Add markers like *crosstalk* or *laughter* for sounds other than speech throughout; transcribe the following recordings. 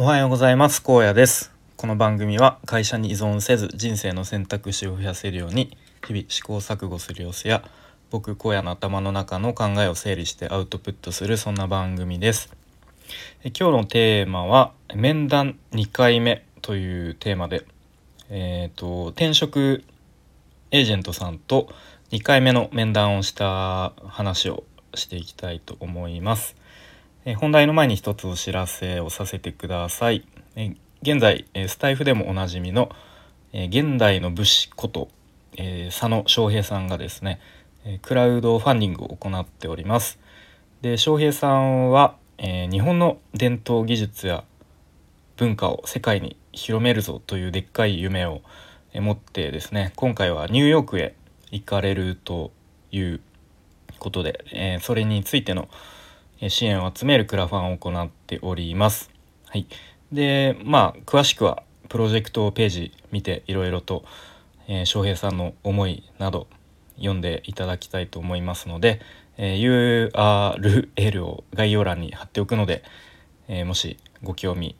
おはようございます。高野です。この番組は会社に依存せず人生の選択肢を増やせるように日々試行錯誤する様子や僕荒野の頭の中の考えを整理してアウトプットするそんな番組です。今日のテーマは面談2回目というテーマでえっ、ー、と転職エージェントさんと2回目の面談をした話をしていきたいと思います。え本題の前に一つお知らせをさせてください。え現在、えスタイフでもおなじみの、え現代の武士こと、え佐野翔平さんがですね、えクラウドファンディングを行っております。で翔平さんは、え日本の伝統技術や文化を世界に広めるぞというでっかい夢を持ってですね今回はニューヨークへ行かれるということで、えー、それについての支援を集めるクラファンを行っております。はい、でまあ詳しくはプロジェクトページ見ていろいろと、えー、翔平さんの思いなど読んでいただきたいと思いますので、えー、URL を概要欄に貼っておくので、えー、もしご興味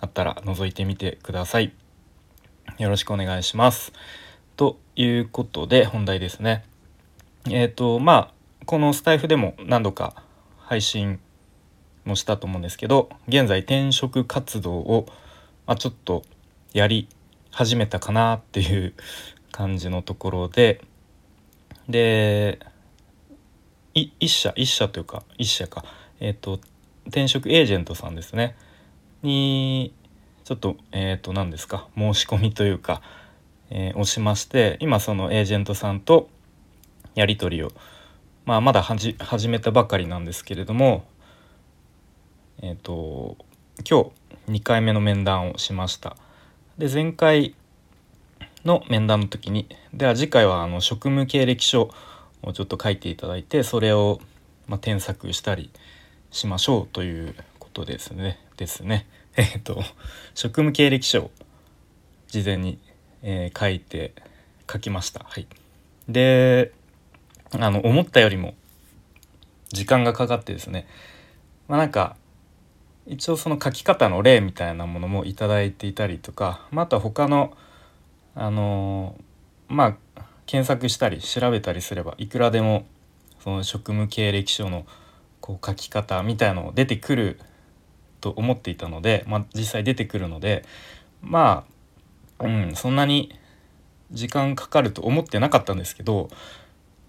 あったら覗いてみてください。よろしくお願いします。ということで本題ですね。えっ、ー、とまあこのスタイフでも何度か配信もしたと思うんですけど現在転職活動を、まあ、ちょっとやり始めたかなっていう感じのところでで一社一社というか一社か。えっ、ー、と転職エージェントさんですね。にちょっとえっ、ー、と何ですか？申し込みというかえー、をしまして今そのエージェントさんとやり取りを、まあ、まだ始めたばかりなんですけれども、えーと、今日2回目の面談をしました。で前回の面談の時にでは次回はあの職務経歴書をちょっと書いていただいてそれを、まあ、添削したりしましょうということですね。ですね。*laughs* えっ、ー、と職務経歴書を事前にえー、書いて書きました。はい、であの思ったよりも時間がかかってですね、まあ、なんか一応その書き方の例みたいなものも頂いていたりとか、まあ、あとは他のあのまあ検索したり調べたりすればいくらでもその職務経歴書のこう書き方みたいの出てくると思っていたので、まあ、実際出てくるのでまあうん、そんなに時間かかると思ってなかったんですけど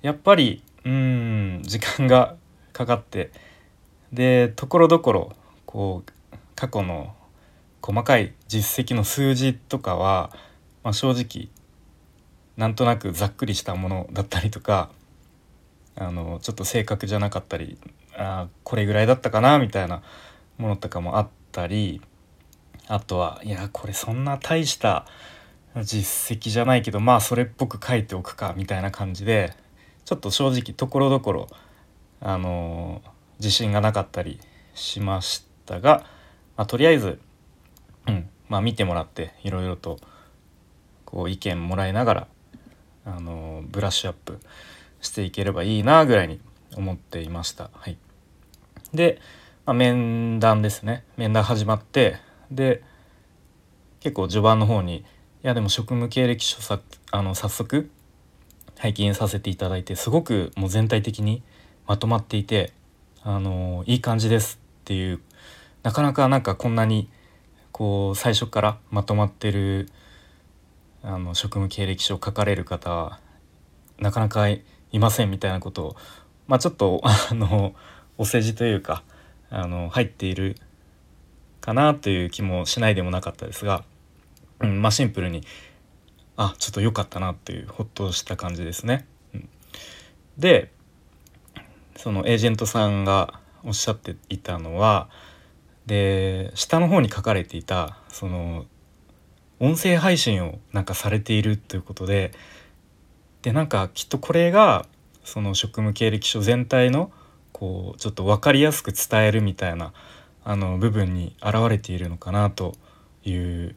やっぱりうん時間がかかってでところどころこう過去の細かい実績の数字とかは、まあ、正直なんとなくざっくりしたものだったりとかあのちょっと正確じゃなかったりあこれぐらいだったかなみたいなものとかもあったりあとはいやこれそんな大した実績じゃないけどまあそれっぽく書いておくかみたいな感じでちょっと正直ところどころあの自信がなかったりしましたが、まあ、とりあえず、うんまあ、見てもらっていろいろとこう意見もらいながらあのブラッシュアップしていければいいなぐらいに思っていました。はい、で、まあ、面談ですね面談始まってで結構序盤の方にいやでも職務経歴書さあの早速拝見させていただいてすごくもう全体的にまとまっていてあのいい感じですっていうなかなかなんかこんなにこう最初からまとまってるあの職務経歴書を書かれる方はなかなかいませんみたいなことをまあちょっとあのお世辞というかあの入っているかなという気もしないでもなかったですが、うん、まあシンプルにあちょっと良かったなっていうほっとした感じですね。うん、でそのエージェントさんがおっしゃっていたのはで下の方に書かれていたその音声配信をなんかされているということででなんかきっとこれがその職務経歴書全体のこうちょっと分かりやすく伝えるみたいなあの部分に現れているのかなという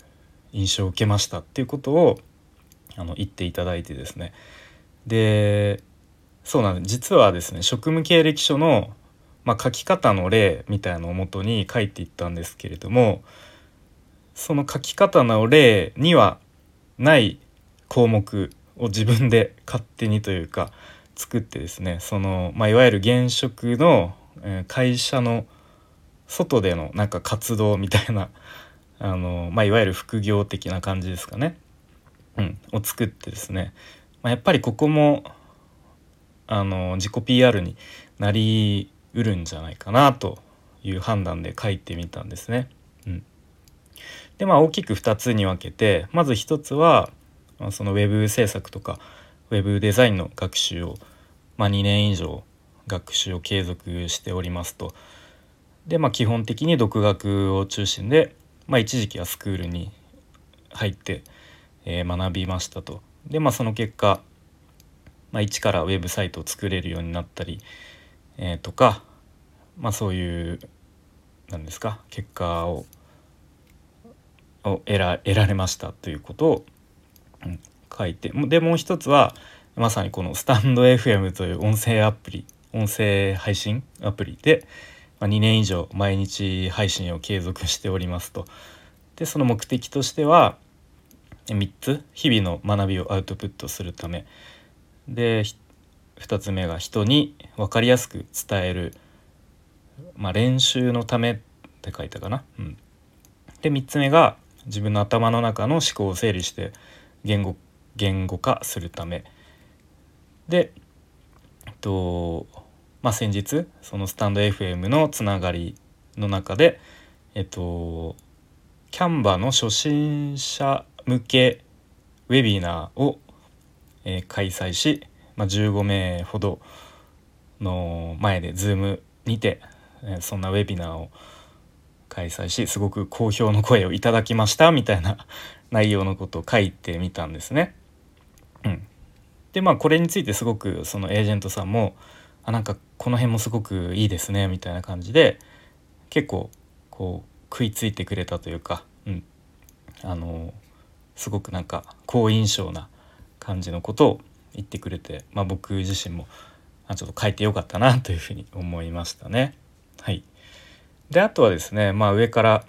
印象を受けましたっていうことをあの言っていただいてですね。でそうなんです。実はですね職務経歴書のまあ、書き方の例みたいのをもとに書いていったんですけれどもその書き方の例にはない項目を自分で勝手にというか作ってですねその、まあ、いわゆる現職の会社の外でのなんか活動みたいなあの、まあ、いわゆる副業的な感じですかね、うん、を作ってですね、まあ、やっぱりここもあの自己 PR になりうるんじゃないかなという判断で書いてみたんですね。うん、でまあ大きく2つに分けてまず1つはそのウェブ制作とかウェブデザインの学習を、まあ、2年以上学習を継続しておりますと。でまあ基本的に独学を中心で、まあ、一時期はスクールに入って、え、学びましたと。でまあその結果、まあ、一からウェブサイトを作れるようになったり、えー、とか、まあ、そういう何ですか結果をを得ら得られましたということを、書いてでもう一つはまさにこのスタンド FM という音声アプリ音声配信アプリで、まあ、2年以上毎日配信を継続しておりますと。でその目的としては3つ？日々の学びをアウトプットするため。で2つ目が人に分かりやすく伝える、まあ、練習のためって書いたかな？うん、で3つ目が自分の頭の中の思考を整理して言語言語化するため。で、えっとまあ、先日そのスタンド FM のつながりの中でえっとキャンバの初心者向けウェビナーを、えー、開催し、まあ、15名ほどの前で Zoom にて、えー、そんなウェビナーを開催しすごく好評の声をいただきましたみたいな *laughs* 内容のことを書いてみたんですね。うん、でまあこれについてすごくそのエージェントさんもあなんかこの辺もすごくいいですねみたいな感じで結構こう食いついてくれたというか、うん、あのすごくなんか好印象な感じのことを言ってくれて、まあ、僕自身もちょっと書いてよかったなというふうに思いましたね。はい、であとはですね、まあ、上から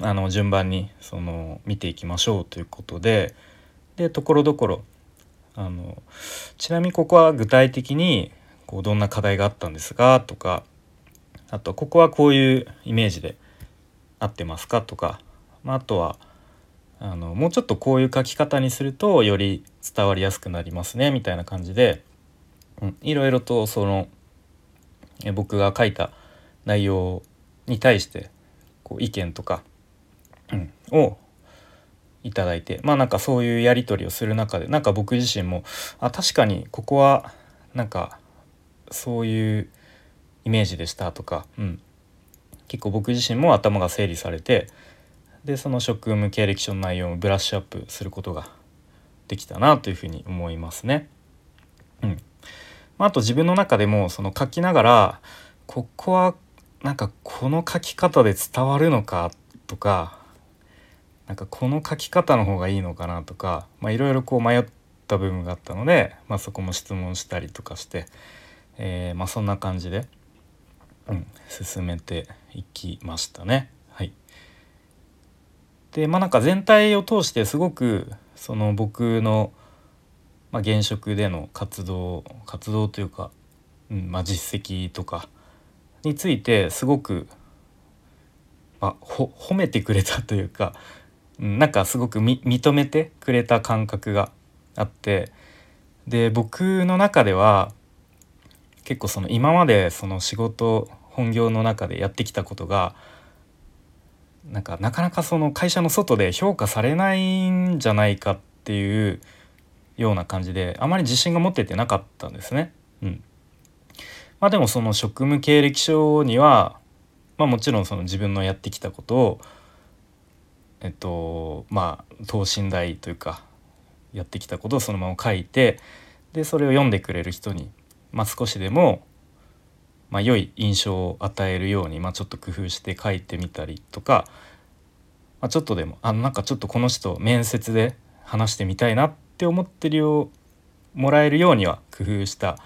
あの順番にその見ていきましょうということででところどころあのちなみにここは具体的にこうどんな課題があったんですかとかあとここはこういうイメージで合ってますかとか、まあ、あとはあのもうちょっとこういう書き方にするとより伝わりやすくなりますねみたいな感じで、うん、いろいろとそのえ僕が書いた内容に対してこう意見とか、うん、をいただいてまあなんかそういうやり取りをする中でなんか僕自身もあ確かにここはなんかそういうイメージでしたとか、うん、結構僕自身も頭が整理されてでその職務経歴書の内容をブラッシュアップすることができたなというふうに思いますね。うんまあ、あと自分の中でもその書きながらここはなんかこの書き方で伝わるのかとかなんかこの書き方の方がいいのかなとかいろいろこう迷った部分があったので、まあ、そこも質問したりとかして、えー、まあ、そんな感じで、うん、進めていきましたね。でまあなんか全体を通してすごくその僕の、まあ、現職での活動活動というか、うんまあ、実績とかについてすごく、まあ、褒めてくれたというか、うん、なんかすごく認めてくれた感覚があってで僕の中では結構その今までその仕事本業の中でやってきたことがなんかなかなかその会社の外で評価されないんじゃないかっていうような感じであまり自信が持っててなかったんですね。うん、まあでもその職務経歴書には、まあ、もちろんその自分のやってきたことをえっとまあ等身大というかやってきたことをそのまま書いてでそれを読んでくれる人に、まあ、少しでも、まあ、良い印象を与えるように、まあ、ちょっと工夫して書いてみたりとか、まあ、ちょっとでもあなんかちょっとこの人面接で話してみたいなって思ってるようもらえるようには工夫した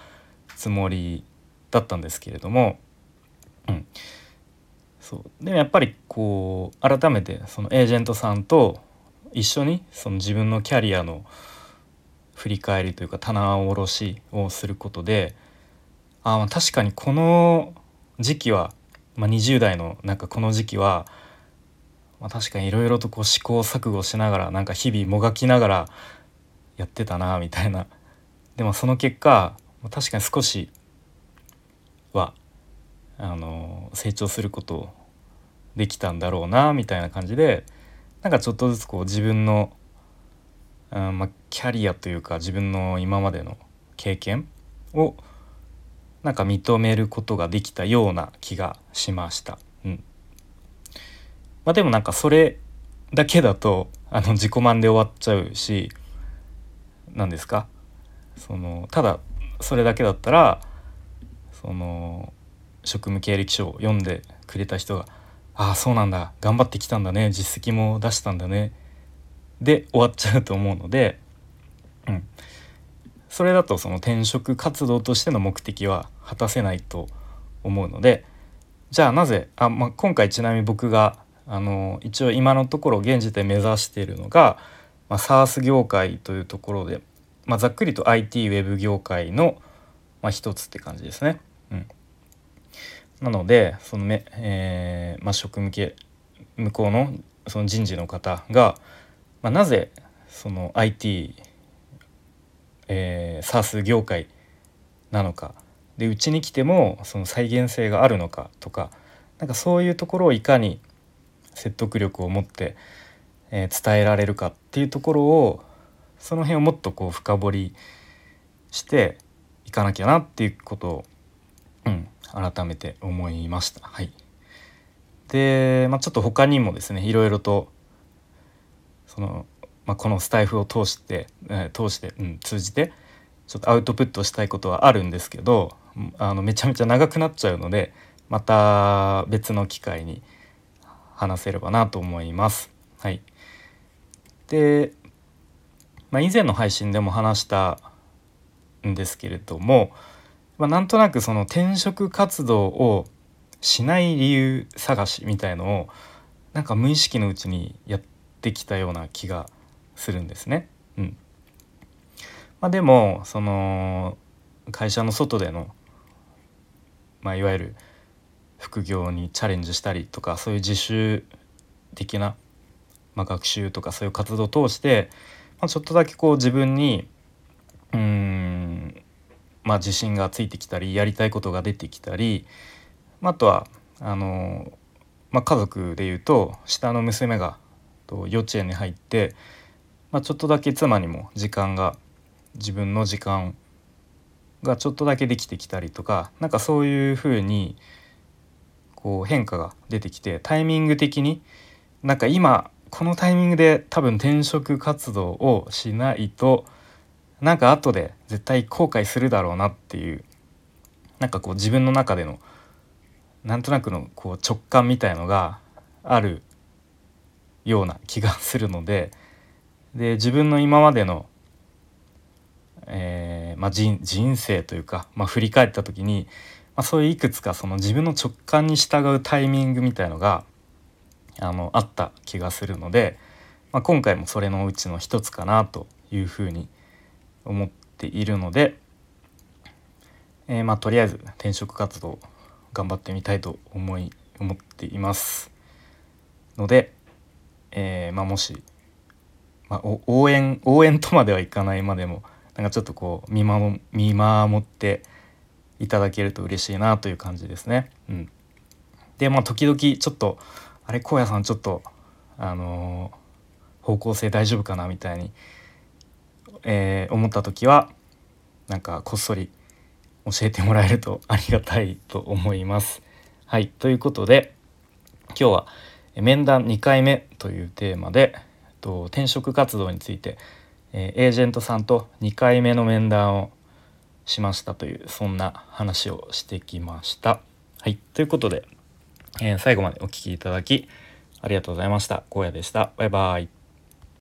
つもりだったんですけれどもうん。そう。でもやっぱりこう改めてそのエージェントさんと一緒にその自分のキャリアの振り返りというか棚卸しをすることであ確かにこの時期は、まあ、20代のなんかこの時期は、まあ、確かにいろいろとこう試行錯誤しながらなんか日々もがきながらやってたなみたいな。でもその結果確かに少しはあの成長することできたんだろうなみたいな感じでなんかちょっとずつこう自分の、うんまあ、キャリアというか自分の今までの経験をなんか認めることができたような気がしました。うん。まあ、でもなんかそれだけだとあの自己満で終わっちゃうし何ですか？そのただそれだけだったらその職務経歴書を読んでくれた人が「ああそうなんだ。頑張ってきたんだね。実績も出したんだね」で終わっちゃうと思うので、うん、それだとその転職活動としての目的は果たせないと思うのでじゃあなぜあ、まあ、今回ちなみに僕があの一応今のところ現時点目指しているのが、まあ、SARS 業界というところで、まあ、ざっくりと IT ウェブ業界の、まあ、一つって感じですね。うん、なのでそのめ、えーまあ、職向け向こうのその人事の方が、まあ、なぜその IT えー、SARS 業界なのかでうちに来てもその再現性があるのかとかなんかそういうところをいかに説得力を持って、えー、伝えられるかっていうところをその辺をもっとこう深掘りしていかなきゃなっていうことを、うん、改めて思いました。はい、で、まあ、ちょっと他にもですねいろいろとそのまあ、このスタイフを通して、えー、通して、うん、通じてちょっとアウトプットしたいことはあるんですけどあのめちゃめちゃ長くなっちゃうのでまた別の機会に話せればなと思います。はい、で、まあ、以前の配信でも話したんですけれども、まあ、なんとなくその転職活動をしない理由探しみたいのをなんか無意識のうちにやってきたような気がするんですね。うんまあ、でもその会社の外での、まあ、いわゆる副業にチャレンジしたりとかそういう自主的な、まあ、学習とかそういう活動を通して、まあ、ちょっとだけこう自分にうんまあ自信がついてきたりやりたいことが出てきたり、まあ、あとはあの、まあ、家族でいうと下の娘が幼稚園に入ってまあ、ちょっとだけ妻にも時間が自分の時間がちょっとだけできてきたりとか何かそういうふうにこう変化が出てきてタイミング的になんか今このタイミングで多分転職活動をしないとなんか後で絶対後悔するだろうなっていうなんかこう自分の中でのなんとなくのこう直感みたいのがあるような気がするのでで自分の今までの、えーまあ、人人生というか、まあ、振り返った時に、まあ、そういういくつかその自分の直感に従うタイミングみたいのがあのあった気がするので、まあ、今回もそれのうちの一つかなというふうに思っているので、えー、まあとりあえず転職活動頑張ってみたいと思い思っていますので、えーまあ、もしまあ、応援応援とまではいかないまでもなんかちょっとこう見守見守っていただけると嬉しいなという感じですね。うん、でまあ時々ちょっとあれ荒野さんちょっとあのー、方向性大丈夫かなみたいに、えー、思った時はなんかこっそり教えてもらえると *laughs* ありがたいと思います。はいということで今日は面談2回目というテーマでと転職活動について、えー、エージェントさんと2回目の面談をしましたというそんな話をしてきました。はいということで、えー、最後までお聴きいただきありがとうございました。荒野でした。バイバイ。